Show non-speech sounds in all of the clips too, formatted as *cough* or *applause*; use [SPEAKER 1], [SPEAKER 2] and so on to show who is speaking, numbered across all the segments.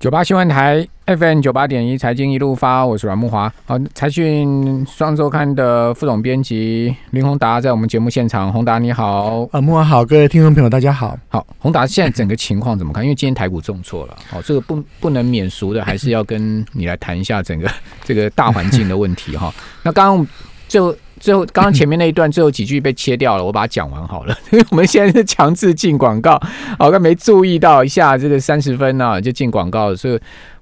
[SPEAKER 1] 九八新闻台 FM 九八点一财经一路发，我是阮木华。好，财讯双周刊的副总编辑林宏达在我们节目现场，宏达你好，
[SPEAKER 2] 啊，木华好，各位听众朋友大家好。
[SPEAKER 1] 好，宏达现在整个情况怎么看？因为今天台股重挫了，好，这个不不能免俗的，还是要跟你来谈一下整个这个大环境的问题哈。那刚刚就。最后，刚刚前面那一段最后几句被切掉了，我把它讲完好了。因 *laughs* 为我们现在是强制进广告，好，像没注意到一下这个三十分呢就进广告，所以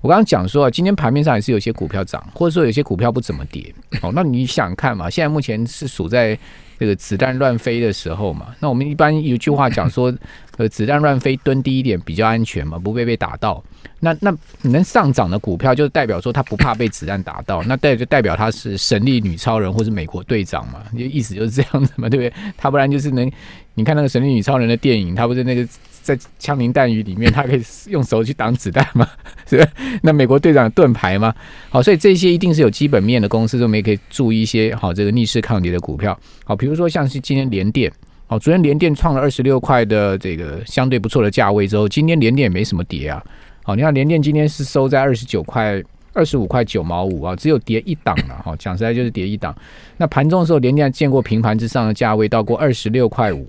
[SPEAKER 1] 我刚刚讲说啊，今天盘面上也是有些股票涨，或者说有些股票不怎么跌。*laughs* 哦，那你想看嘛？现在目前是处在这个子弹乱飞的时候嘛？那我们一般有句话讲说，*laughs* 呃，子弹乱飞，蹲低一点比较安全嘛，不被被打到。那那能上涨的股票，就代表说它不怕被子弹打到，那代就代表它是神力女超人或是美国队长嘛？就意思就是这样子嘛，对不对？他不然就是能，你看那个神力女超人的电影，他不是那个 *laughs* 在枪林弹雨里面，他可以用手去挡子弹吗？*laughs* 是吧？那美国队长盾牌吗？好，所以这些一定是有基本面的公司，我们也可以注意一些好这个逆势抗跌的股票。好，比如说像是今天联电，好，昨天联电创了二十六块的这个相对不错的价位之后，今天联电也没什么跌啊。好，你看联电今天是收在二十九块、二十五块九毛五啊，只有跌一档了哈。讲实在就是跌一档。那盘中的时候，联电见过平盘之上的价位，到过二十六块五。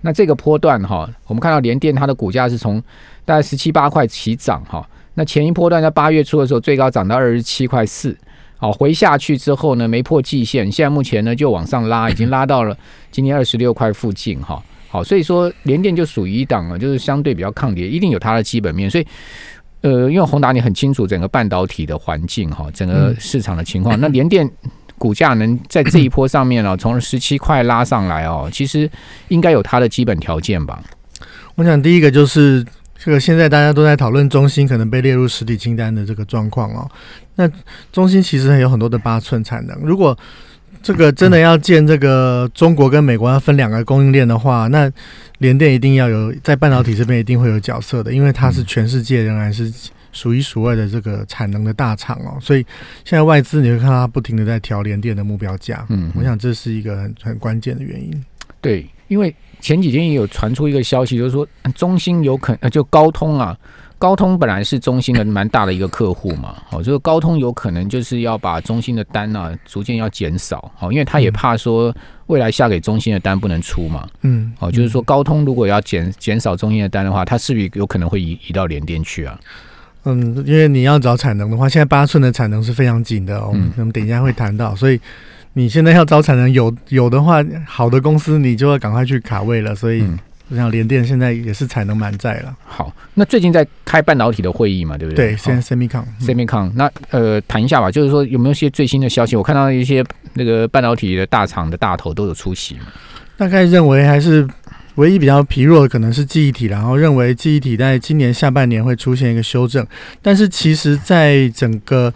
[SPEAKER 1] 那这个波段哈，我们看到联电它的股价是从大概十七八块起涨哈。那前一波段在八月初的时候，最高涨到二十七块四。好，回下去之后呢，没破季线，现在目前呢就往上拉，已经拉到了今天二十六块附近哈。好，所以说联电就属于一档了，就是相对比较抗跌，一定有它的基本面。所以，呃，因为宏达你很清楚整个半导体的环境哈，整个市场的情况。那联电股价能在这一波上面哦，*laughs* 从十七块拉上来哦，其实应该有它的基本条件吧。
[SPEAKER 2] 我想第一个就是这个现在大家都在讨论中芯可能被列入实体清单的这个状况哦。那中芯其实还有很多的八寸产能，如果这个真的要建这个中国跟美国要分两个供应链的话，那联电一定要有在半导体这边一定会有角色的，因为它是全世界仍然是数一数二的这个产能的大厂哦。所以现在外资你会看到它不停的在调联电的目标价，嗯，我想这是一个很很关键的原因。
[SPEAKER 1] 对，因为前几天也有传出一个消息，就是说中兴有可能就高通啊。高通本来是中兴的蛮大的一个客户嘛，好，就是高通有可能就是要把中兴的单呢逐渐要减少，好，因为他也怕说未来下给中兴的单不能出嘛，嗯，哦，就是说高通如果要减减少中兴的单的话，它是不是有可能会移移到联电去啊？
[SPEAKER 2] 嗯，因为你要找产能的话，现在八寸的产能是非常紧的哦，我们等一下会谈到，所以你现在要招产能有有的话，好的公司你就要赶快去卡位了，所以。我想联电现在也是产能满载了。
[SPEAKER 1] 好，那最近在开半导体的会议嘛，对不
[SPEAKER 2] 对？对，现在
[SPEAKER 1] Semicon，Semicon。那呃，谈一下吧，就是说有没有一些最新的消息？我看到一些那个半导体的大厂的大头都有出席嘛。
[SPEAKER 2] 大概认为还是唯一比较疲弱的可能是记忆体，然后认为记忆体在今年下半年会出现一个修正，但是其实在整个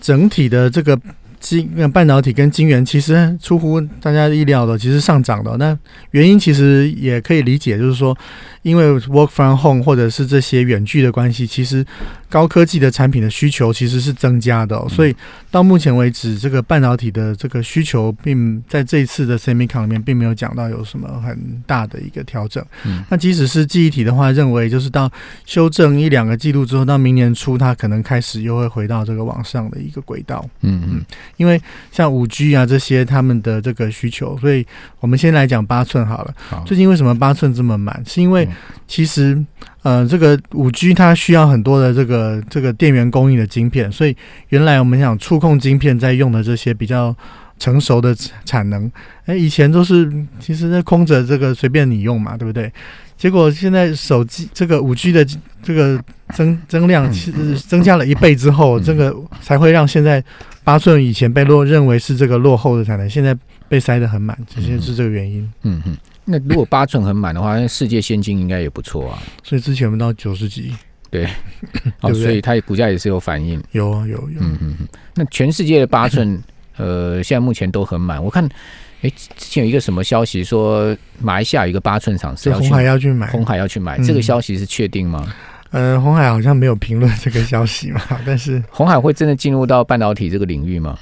[SPEAKER 2] 整体的这个。晶半导体跟晶圆其实出乎大家意料的，其实上涨的。那原因其实也可以理解，就是说。因为 work from home 或者是这些远距的关系，其实高科技的产品的需求其实是增加的，所以到目前为止，这个半导体的这个需求，并在这一次的 semicon 里面并没有讲到有什么很大的一个调整。那即使是记忆体的话，认为就是到修正一两个季度之后，到明年初，它可能开始又会回到这个往上的一个轨道。嗯嗯，因为像五 G 啊这些他们的这个需求，所以我们先来讲八寸好了。最近为什么八寸这么满？是因为其实，呃，这个五 G 它需要很多的这个这个电源供应的晶片，所以原来我们想触控晶片在用的这些比较成熟的产能，哎，以前都是其实那空着这个随便你用嘛，对不对？结果现在手机这个五 G 的这个增增量其实增加了一倍之后，这个才会让现在八寸以前被落认为是这个落后的产能，现在被塞得很满，这些是这个原因。嗯
[SPEAKER 1] 嗯。*laughs* 那如果八寸很满的话，那世界先进应该也不错啊。
[SPEAKER 2] 所以之前我们到九十几，*laughs*
[SPEAKER 1] 对，哦，所以它股价也是有反应。
[SPEAKER 2] 有啊，有有。嗯嗯
[SPEAKER 1] 嗯。那全世界的八寸，*laughs* 呃，现在目前都很满。我看，哎，之前有一个什么消息说，马来西亚一个八寸厂是要
[SPEAKER 2] 红海要去买，
[SPEAKER 1] 红海要去买，这个消息是确定吗？
[SPEAKER 2] 呃，红海好像没有评论这个消息嘛，但是 *laughs*
[SPEAKER 1] 红海会真的进入到半导体这个领域吗？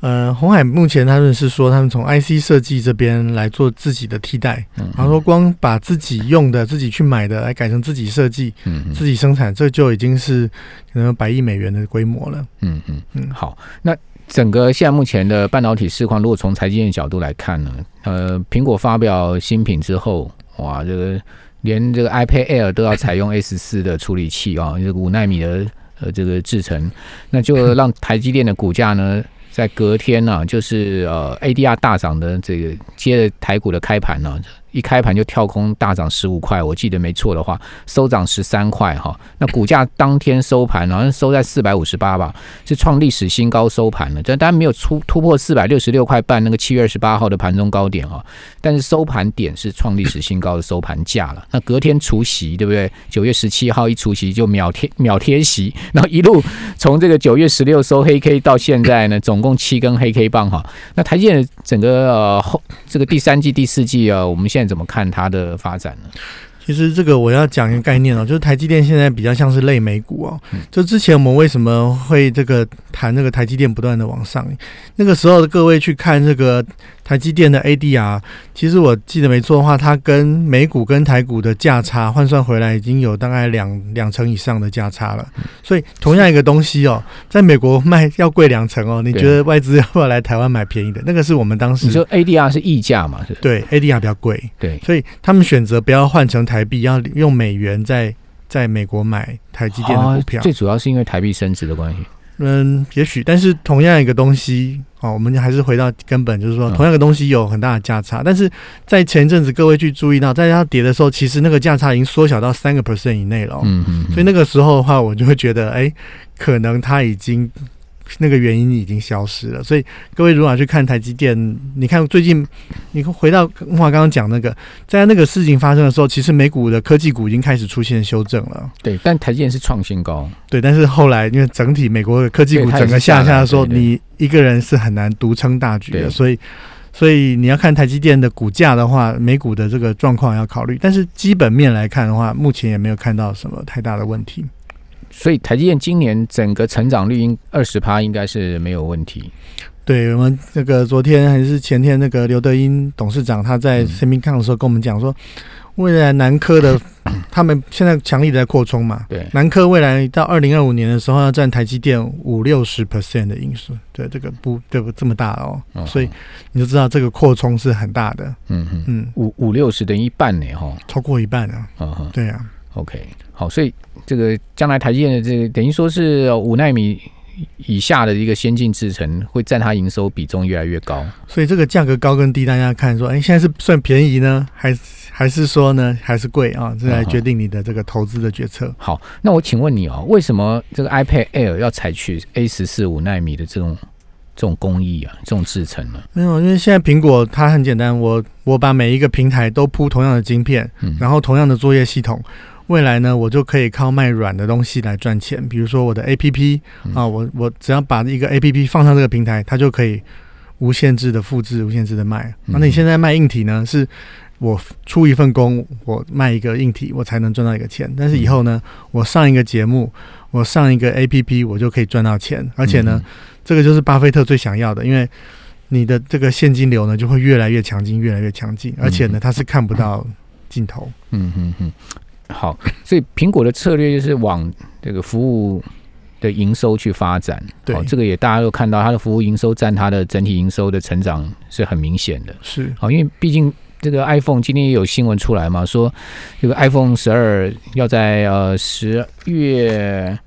[SPEAKER 2] 呃，红海目前他们是说，他们从 IC 设计这边来做自己的替代，
[SPEAKER 1] 嗯
[SPEAKER 2] 然后说光把自己用的、自己去买的来改成自己设计、
[SPEAKER 1] 嗯嗯
[SPEAKER 2] 自己生产，这就已经是可能百亿美元的规模了。
[SPEAKER 1] 嗯嗯
[SPEAKER 2] 嗯
[SPEAKER 1] 好，那整个现在目前的半导体市况，如果从财经的角度来看呢，呃，苹果发表新品之后，哇，这个连这个 iPad Air 都要采用 *laughs* S 四的处理器啊，这个五纳米的呃这个制成，那就让台积电的股价呢。在隔天呢、就是呃 ADR 大涨的这个接着台股的开盘呢、一开盘就跳空大涨十五块，我记得没错的话，收涨十三块哈。那股价当天收盘好像收在四百五十八吧，是创历史新高收盘了。这当然没有出突破四百六十六块半那个七月二十八号的盘中高点啊，但是收盘点是创历史新高的收盘价了。那隔天除夕对不对？九月十七号一除夕就秒贴 *laughs* 秒贴息，然后一路从这个九月十六收黑 K 到现在呢，总共七根黑 K 棒哈。那台积电整个呃后这个第三季、第四季啊，我们现怎么看它的发展呢？
[SPEAKER 2] 其实这个我要讲一个概念哦，就是台积电现在比较像是类美股哦。就之前我们为什么会这个谈这个台积电不断的往上？那个时候各位去看这个台积电的 ADR，其实我记得没错的话，它跟美股跟台股的价差换算回来已经有大概两两成以上的价差了。所以同样一个东西哦，在美国卖要贵两成哦，你觉得外资要不要来台湾买便宜的？那个是我们当时
[SPEAKER 1] 你说 ADR 是溢价嘛？是？
[SPEAKER 2] 对 ADR 比较贵。
[SPEAKER 1] 对，
[SPEAKER 2] 所以他们选择不要换成台币，要用美元在在美国买台积电的股票
[SPEAKER 1] 哦。最主要是因为台币升值的关系。
[SPEAKER 2] 嗯，也许，但是同样一个东西，哦，我们还是回到根本，就是说，
[SPEAKER 1] 嗯
[SPEAKER 2] 同样的东西有很大的价差。但是在前一阵子，各位去注意到，在它跌的时候，其实那个价差已经缩小到三个 percent 以内了、哦。
[SPEAKER 1] 嗯嗯，嗯
[SPEAKER 2] 所以那个时候的话，我就会觉得，哎，可能它已经那个原因已经消失了。所以各位如果要去看台积电，你看最近，你回到木华刚刚讲那个，在那个事情发生的时候，其实美股的科技股已经开始出现修正了。
[SPEAKER 1] 对，但台积电是创新高。
[SPEAKER 2] 对，但是后来因为整体美国的科技股整个
[SPEAKER 1] 是下来
[SPEAKER 2] 下下的时候，你一个人是很难独撑大局的，所以。所以你要看台积电的股价的话，美股的这个状况要考虑，但是基本面来看的话，目前也没有看到什么太大的问题。
[SPEAKER 1] 所以台积电今年整个成长率应二十趴应该是没有问题。
[SPEAKER 2] 对我们那个昨天还是前天那个刘德英董事长他在
[SPEAKER 1] 嗯。
[SPEAKER 2] Semicon 的时候跟我们讲说，未来南科的 *laughs* 他们现在强力的在扩充嘛，
[SPEAKER 1] 对，
[SPEAKER 2] 南科未来到二零二五年的时候要占台积电五六十 percent 的因素，对这个不对不这么大哦，
[SPEAKER 1] 嗯
[SPEAKER 2] 所以你就知道这个扩充是很大的，
[SPEAKER 1] 嗯嗯，
[SPEAKER 2] 嗯，
[SPEAKER 1] 五五六十等于一半呢哈。
[SPEAKER 2] 超过一半啊，对啊
[SPEAKER 1] ，，OK，好，所以这个将来台积电的这个等于说是五纳米以下的一个先进制程，会占它营收比重越来越高。
[SPEAKER 2] 所以这个价格高跟低，大家看说，哎，现在是算便宜呢，*laughs* 还还是说呢，还是贵啊？这来决定你的这个投资的决策。
[SPEAKER 1] 好，那我请问你哦，为什么这个 iPad Air 要采取 A 十四五纳米的这种这种工艺啊，这种制成呢？
[SPEAKER 2] 没有，因为现在苹果它很简单，我我把每一个平台都铺同样的晶片，
[SPEAKER 1] 嗯，
[SPEAKER 2] 然后同样的作业系统，未来呢，我就可以靠卖软的东西来赚钱。比如说我的 A P P
[SPEAKER 1] 嗯
[SPEAKER 2] 啊，我我只要把一个 A P P 放上这个平台，它就可以无限制的复制、无限制的卖。那你现在卖硬体呢，是我出一份工，我卖一个硬体，我才能赚到一个钱。但是以后呢，我上一个节目，我上一个 A P P，我就可以赚到钱，而且呢，这个就是巴菲特最想要的，因为你的这个现金流呢就会越来越强劲，越来越强劲，而且呢，它是看不到尽头。
[SPEAKER 1] 嗯嗯嗯，好，所以苹果的策略就是往这个服务的营收去发展。
[SPEAKER 2] 对。
[SPEAKER 1] 哦，这个也大家都看到，它的服务营收占它的整体营收的成长是很明显的。
[SPEAKER 2] 是，
[SPEAKER 1] 好，因为毕竟这个 iPhone 今天也有新闻出来嘛，说这个 iPhone 十二要在呃十月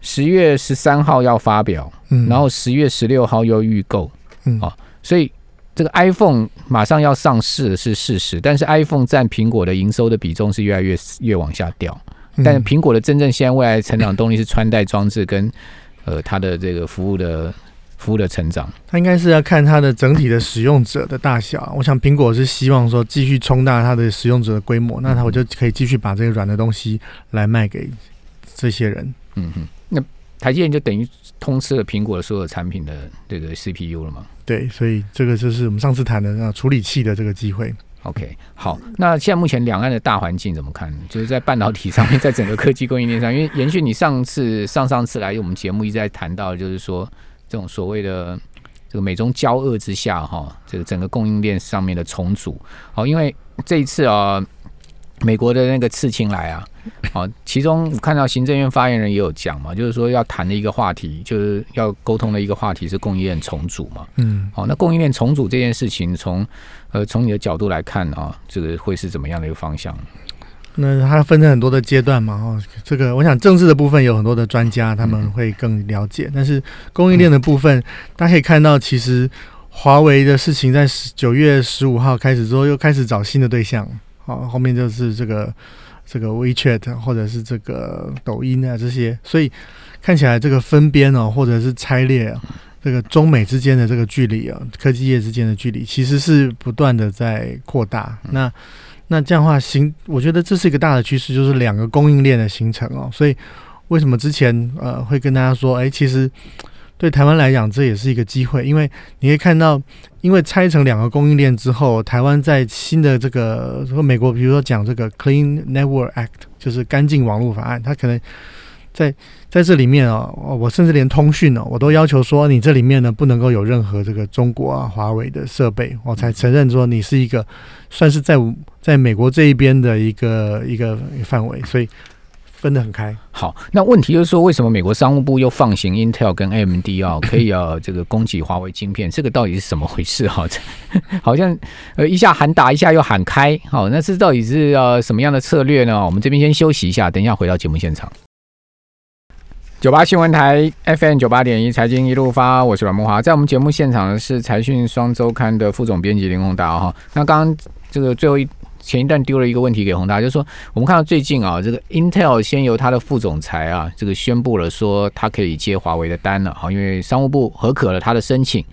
[SPEAKER 1] 十月十三号要发表，
[SPEAKER 2] 嗯，
[SPEAKER 1] 然后十月十六号又预购，
[SPEAKER 2] 嗯。
[SPEAKER 1] 好所以这个 iPhone 马上要上市是事实，但是 iPhone 占苹果的营收的比重是越来越越往下掉。
[SPEAKER 2] 嗯
[SPEAKER 1] 但是苹果的真正现在未来成长动力是穿戴装置跟呃它的这个服务的服务的成长。
[SPEAKER 2] 它应该是要看它的整体的使用者的大小。我想苹果是希望说继续冲大它的使用者的规模，那它我就可以继续把这个软的东西来卖给这些人。
[SPEAKER 1] 嗯哼，那台积电就等于通吃了苹果的所有产品的这个 CPU 了嘛
[SPEAKER 2] 对，所以这个就是我们上次谈的那处理器的这个机会。
[SPEAKER 1] ？OK，好，那现在目前两岸的大环境怎么看？*laughs* 就是在半导体上面，在整个科技供应链上，因为延续你上次上上次来我们节目一直在谈到，就是说这种所谓的这个美中交恶之下哈，这个整个供应链上面的重组。好，因为这一次啊，美国的那个刺青来啊，好，其中看到行政院发言人也有讲嘛，就是说要谈的一个话题，就是要沟通的一个话题是供应链重组嘛。嗯，好，那供应链重组这件事情，从呃从你的角度来看啊，这个会是怎么样的一个方向？
[SPEAKER 2] 那它分成很多的阶段嘛，哦，这个我想政治的部分有很多的专家他们会更了解，但是供应链的部分，大家可以看到，其实华为的事情在九月十五号开始之后，又开始找新的对象，好，后面就是这个这个 WeChat 或者是这个抖音啊这些，所以看起来这个分边哦，或者是拆裂啊这个中美之间的这个距离啊，科技业之间的距离，其实是不断的在扩大。那那这样的话，形我觉得这是一个大的趋势，就是两个供应链的形成哦。所以为什么之前呃会跟大家说，哎，其实对台湾来讲，这也是一个机会，因为你可以看到，因为拆成两个供应链之后，台湾在新的这个说美国，比如说讲这个 Clean Network Act，就是干净网络法案，它可能。在在这里面啊，我甚至连通讯哦，我都要求说，你这里面呢不能够有任何这个中国啊、华为的设备，我才承认说你是一个算是在在美国这一边的一个一个范围，所以分得很开。
[SPEAKER 1] 好，那问题就是说，为什么美国商务部又放行 Intel 跟 AMD 啊，*laughs* 可以啊这个供给华为晶片？这个到底是怎么回事？哈，*laughs* 好像呃一下喊打，一下又喊开，好，那这到底是呃什么样的策略呢？我们这边先休息一下，等一下回到节目现场。九八新闻台 FM 九八点一财经一路发，我是阮梦华。在我们节目现场的是财讯双周刊的副总编辑林宏达哈。那刚刚这个最后一前一段丢了一个问题给宏达，就是说我们看到最近啊，这个 Intel 先由他的副总裁啊，这个宣布了说他可以接华为的单了哈，因为商务部核可了他的申请。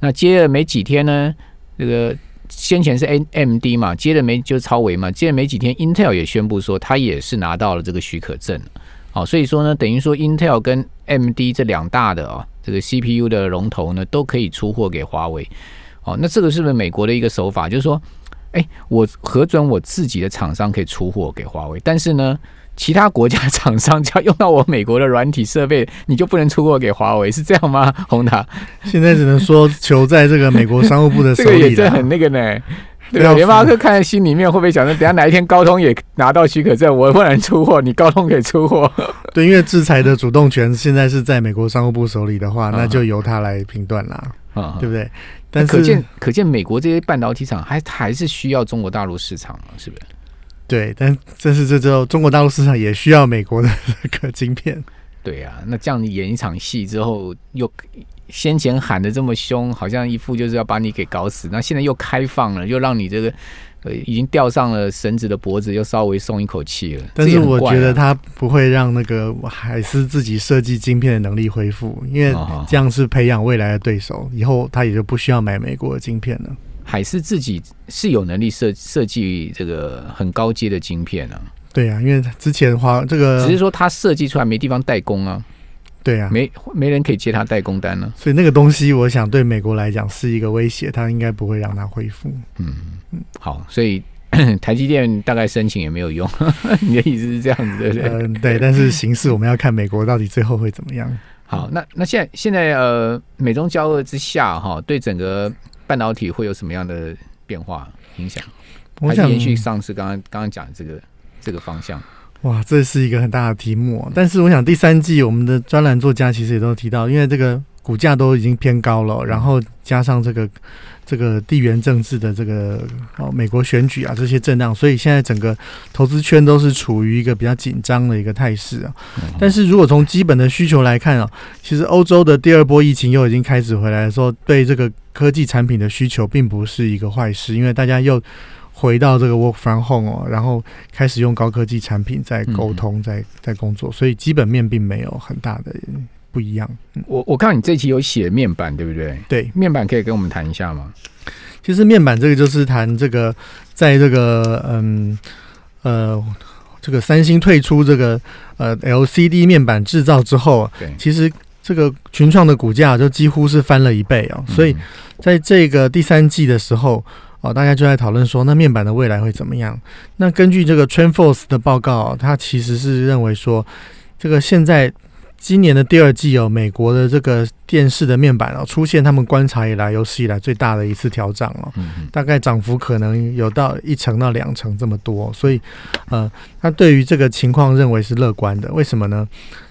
[SPEAKER 1] 那接了没几天呢，这个先前是 AMD 嘛，接了没就是超维嘛，接了没几天，Intel 也宣布说他也是拿到了这个许可证。好，所以说呢，等于说 Intel 跟 M D 这两大的啊，这个 CPU 的龙头呢，都可以出货给华为。哦，那这个是不是美国的一个手法？就是说，哎，我核准我自己的厂商可以出货给华为，但是呢，其他国家厂商只要用到我美国的软体设备，你就不能出货给华为，是这样吗？宏达
[SPEAKER 2] 现在只能说求在这个美国商务部的 *laughs* 手里
[SPEAKER 1] 这个也是很那个呢。*laughs* 对啊，联发科看在心里面会不会想着，等下哪一天高通也拿到许可证，我不能出货，你高通可以出货？*laughs*
[SPEAKER 2] 对，因为制裁的主动权现在是在美国商务部手里的话，那就由他来评断啦，对不对？但
[SPEAKER 1] 可见可见，美国这些半导体厂还还是需要中国大陆市场嘛，是不是？
[SPEAKER 2] 对，但这是这之后，中国大陆市场也需要美国的这个晶片。
[SPEAKER 1] 对啊，那这样你演一场戏之后又。先前喊的这么凶，好像一副就是要把你给搞死。那现在又开放了，又让你这个呃已经吊上了绳子的脖子，又稍微松一口气了。
[SPEAKER 2] 但是我觉得他不会让那个海思自己设计晶片的能力恢复，因为这样是培养未来的对手，以后他也就不需要买美国的晶片了。
[SPEAKER 1] 海思自己是有能力设设计这个很高阶的晶片啊。
[SPEAKER 2] 对啊，因为之前的话，这个
[SPEAKER 1] 只是说他设计出来没地方代工啊。
[SPEAKER 2] 对啊，
[SPEAKER 1] 没没人可以接他代工单了，
[SPEAKER 2] 所以那个东西，我想对美国来讲是一个威胁，他应该不会让他恢复。
[SPEAKER 1] 嗯嗯，好，所以 *coughs* 台积电大概申请也没有用，*laughs* 你的意思是这样子对不对？
[SPEAKER 2] 嗯，对。但是形势我们要看美国到底最后会怎么样。
[SPEAKER 1] 好，那那现在现在呃，美中交恶之下哈，对整个半导体会有什么样的变化影响？我想延续上次刚刚刚刚讲这个这个方向。
[SPEAKER 2] 哇，这是一个很大的题目。但是我想第三季我们的专栏作家其实也都提到，因为这个股价都已经偏高了，然后加上这个这个地缘政治的这个哦美国选举啊这些震荡，所以现在整个投资圈都是处于一个比较紧张的一个态势啊。但是如果从基本的需求来看啊，其实欧洲的第二波疫情又已经开始回来的时候，对这个科技产品的需求并不是一个坏事，因为大家又。回到这个 work from home 哦，然后开始用高科技产品在沟通，在在工作，所以基本面并没有很大的不一样。
[SPEAKER 1] 我我看你这期有写面板，对不对？
[SPEAKER 2] 对，
[SPEAKER 1] 面板可以跟我们谈一下吗？
[SPEAKER 2] 其实面板这个就是谈这个，在这个嗯呃这个三星退出这个呃 LCD 面板制造之后，对，其实这个群创的股价就几乎是翻了一倍哦。所以在这个第三季的时候。哦，大家就在讨论说，那面板的未来会怎么样？那根据这个 TrendForce 的报告，它其实是认为说，这个现在今年的第二季哦，美国的这个电视的面板哦，出现他们观察以来有史以来最大的一次调涨哦，大概涨幅可能有到一成到两成这么多，所以呃，他对于这个情况认为是乐观的。为什么呢？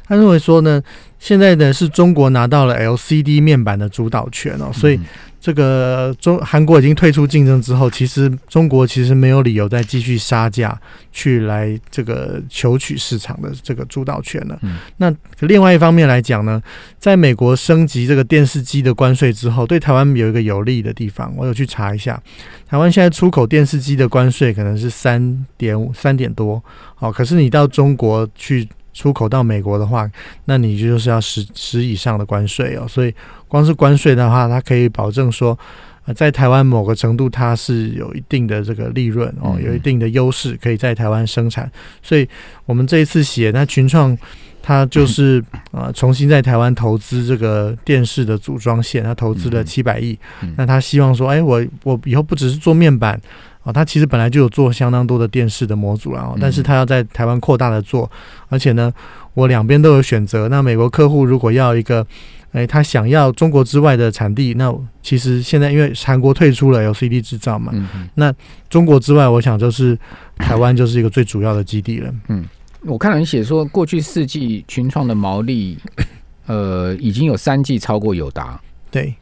[SPEAKER 2] 他认为说呢，现在呢是中国拿到了 LCD 面板的主导权哦，所以。这个中韩国已经退出竞争之后，其实中国其实没有理由再继续杀价去来这个求取市场的这个主导权了。那另外一方面来讲呢，在美国升级这个电视机的关税之后，对台湾有一个有利的地方，我有去查一下，台湾现在出口电视机的关税可能是三点五三点多，好，可是你到中国去。出口到美国的话，那你就是要十十以上的关税哦。所以光是关税的话，它可以保证说，呃，在台湾某个程度它是有一定的这个利润哦，有一定的优势，可以在台湾生产。所以我们这一次写，那群创它就是 *laughs* 呃重新在台湾投资这个电视的组装线，它投资了七百亿。那他希望说，哎，我我以后不只是做面板。哦，他其实本来就有做相当多的电视的模组了，但是他要在台湾扩大的做，而且呢，我两边都有选择。那美国客户如果要一个，哎，他想要中国之外的产地，那其实现在因为韩国退出了 LCD 制造嘛，嗯那中国之外，我想就是台湾就是一个最主要的基地了。
[SPEAKER 1] 嗯，我看到你写说，过去四季群创的毛利，呃，已经有三季超过友达。
[SPEAKER 2] 对。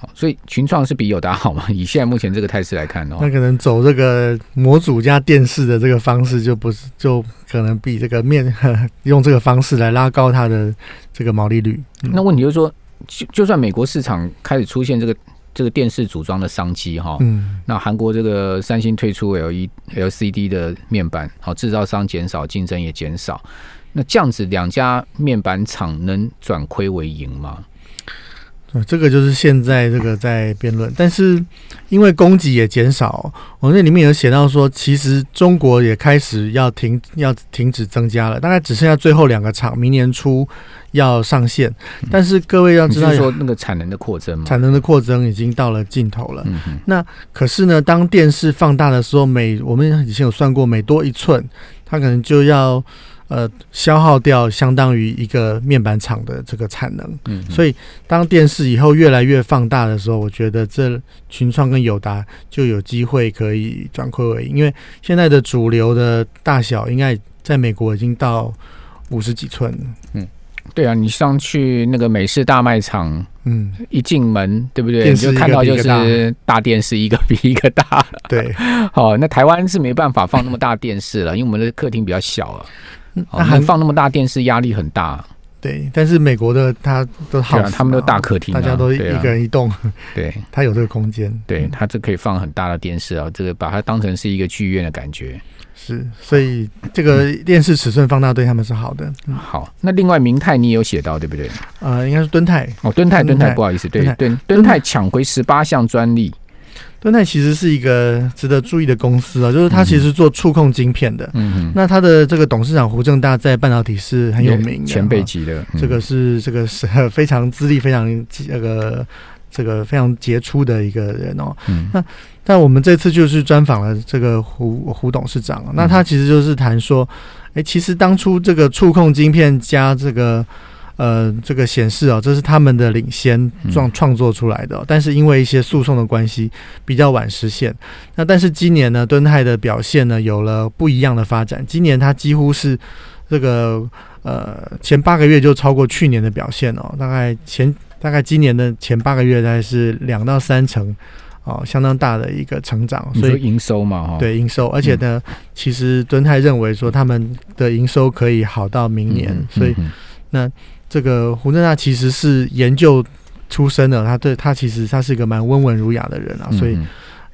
[SPEAKER 1] 好，所以群创是比友达好吗？*laughs* 以现在目前这个态势来看的话，
[SPEAKER 2] 那可能走这个模组加电视的这个方式，就不是就可能比这个面 *laughs* 用这个方式来拉高它的这个毛利率。
[SPEAKER 1] 那问题就是说，就就算美国市场开始出现这个这个电视组装的商机哈，嗯，那韩国这个三星推出 L E L C D 的面板，好，制造商减少，竞争也减少，那这样子两家面板厂能转亏为盈吗？
[SPEAKER 2] 这个就是现在这个在辩论，但是因为供给也减少，我那里面有写到说，其实中国也开始要停要停止增加了，大概只剩下最后两个厂，明年初要上线。但是各位要知道，
[SPEAKER 1] 说那个产能的扩增，
[SPEAKER 2] 产能的扩增已经到了尽头了。那可是呢，当电视放大的时候，每我们以前有算过，每多一寸，它可能就要。呃，消耗掉相当于一个面板厂的这个产能，嗯，所以当电视以后越来越放大的时候，我觉得这群创跟友达就有机会可以转亏为盈，因为现在的主流的大小应该在美国已经到五十几寸。了，
[SPEAKER 1] 嗯，对啊，你上去那个美式大卖场，嗯，一进门对不对？你就看到就是大电视一个比一个大，
[SPEAKER 2] 对，*laughs*
[SPEAKER 1] 好，那台湾是没办法放那么大电视了，因为我们的客厅比较小啊。那还放那么大电视，压力很大。
[SPEAKER 2] 对，但是美国的他都好，
[SPEAKER 1] 他们都大客厅，
[SPEAKER 2] 大家都一个人一栋。
[SPEAKER 1] 对，
[SPEAKER 2] 他有这个空间。
[SPEAKER 1] 对他这可以放很大的电视啊，这个把它当成是一个剧院的感觉。
[SPEAKER 2] 是，所以这个电视尺寸放大对他们是好的。
[SPEAKER 1] 好，那另外明泰你也有写到对不对？
[SPEAKER 2] 呃，应该是敦泰
[SPEAKER 1] 哦，敦泰敦泰，不好意思，对敦，敦泰抢回十八项专利。
[SPEAKER 2] 敦泰其实是一个值得注意的公司啊，就是它其实做触控晶片的。嗯嗯。那它的这个董事长胡正大在半导体是很有名的，
[SPEAKER 1] 前辈级的。
[SPEAKER 2] 这个是这个是非常资历非常这个这个非常杰出的一个人哦。嗯。那但我们这次就是专访了这个胡胡董事长，那他其实就是谈说，哎，其实当初这个触控晶片加这个。呃，这个显示哦，这是他们的领先创创作出来的，但是因为一些诉讼的关系，比较晚实现。那但是今年呢，敦泰的表现呢，有了不一样的发展。今年它几乎是这个呃前八个月就超过去年的表现哦，大概前大概今年的前八个月大概是两到三成哦，相当大的一个成长。
[SPEAKER 1] 所以营收嘛，
[SPEAKER 2] 对营收，而且呢，其实敦泰认为说他们的营收可以好到明年，所以那。这个胡正娜其实是研究出身的，他对他其实他是一个蛮温文儒雅的人啊，所以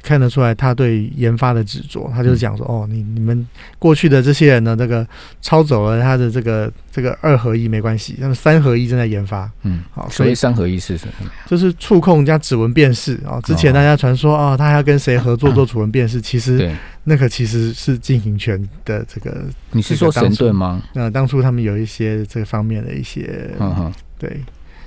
[SPEAKER 2] 看得出来他对研发的执着。他就讲说：“哦，你你们过去的这些人呢，这个抄走了他的这个这个二合一没关系，那么三合一正在研发。”嗯，
[SPEAKER 1] 好，所以三合一是什么？
[SPEAKER 2] 就是触控加指纹辨识啊。之前大家传说啊，他还要跟谁合作做 *coughs* 指纹辨识，其实那个其实是进行权的这个。
[SPEAKER 1] 你是说神盾吗？
[SPEAKER 2] 那当初他们有一些这个方面的一些，嗯哼，对。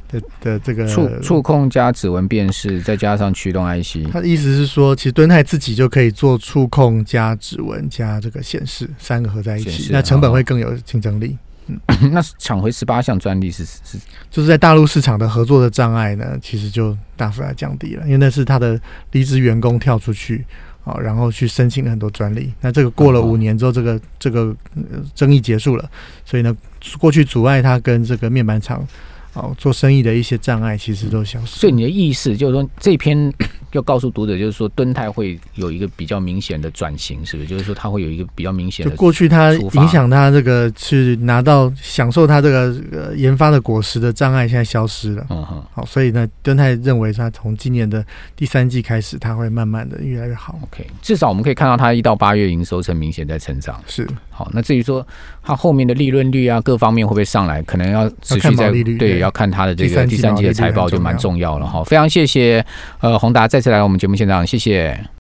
[SPEAKER 2] 的的这个
[SPEAKER 1] 触触控加指纹辨识，再加上驱动 IC，
[SPEAKER 2] 他的意思是说，其实敦泰自己就可以做触控加指纹加这个显示三个合在一起，那成本会更有竞争力。
[SPEAKER 1] 嗯 *laughs* 那抢回十八项专利是是
[SPEAKER 2] 就是在大陆市场的合作的障碍呢，其实就大幅来降低了，因为那是他的离职员工跳出去。啊，然后去申请了很多专利。那这个过了五年之后，这个这个争议结束了，所以呢，过去阻碍他跟这个面板厂。哦，做生意的一些障碍其实都消失。
[SPEAKER 1] 所以你的意思就是说，这篇 *coughs* 要告诉读者，就是说，敦泰会有一个比较明显的转型，是不是？就是说，它会有一个比较明显的。
[SPEAKER 2] 就过去它影响它这个去拿到享受它这个呃研发的果实的障碍，现在消失了。嗯哼。好，所以呢，敦泰认为它从今年的第三季开始，它会慢慢的越来越好。
[SPEAKER 1] OK，至少我们可以看到它一到八月营收呈明显在成长。
[SPEAKER 2] 是。
[SPEAKER 1] 好，那至于说它后面的利润率啊，各方面会不会上来，可能要持续在对，要看它的这个第三季的财报就蛮重要了哈。非常谢谢呃宏达再次来我们节目现场，谢谢。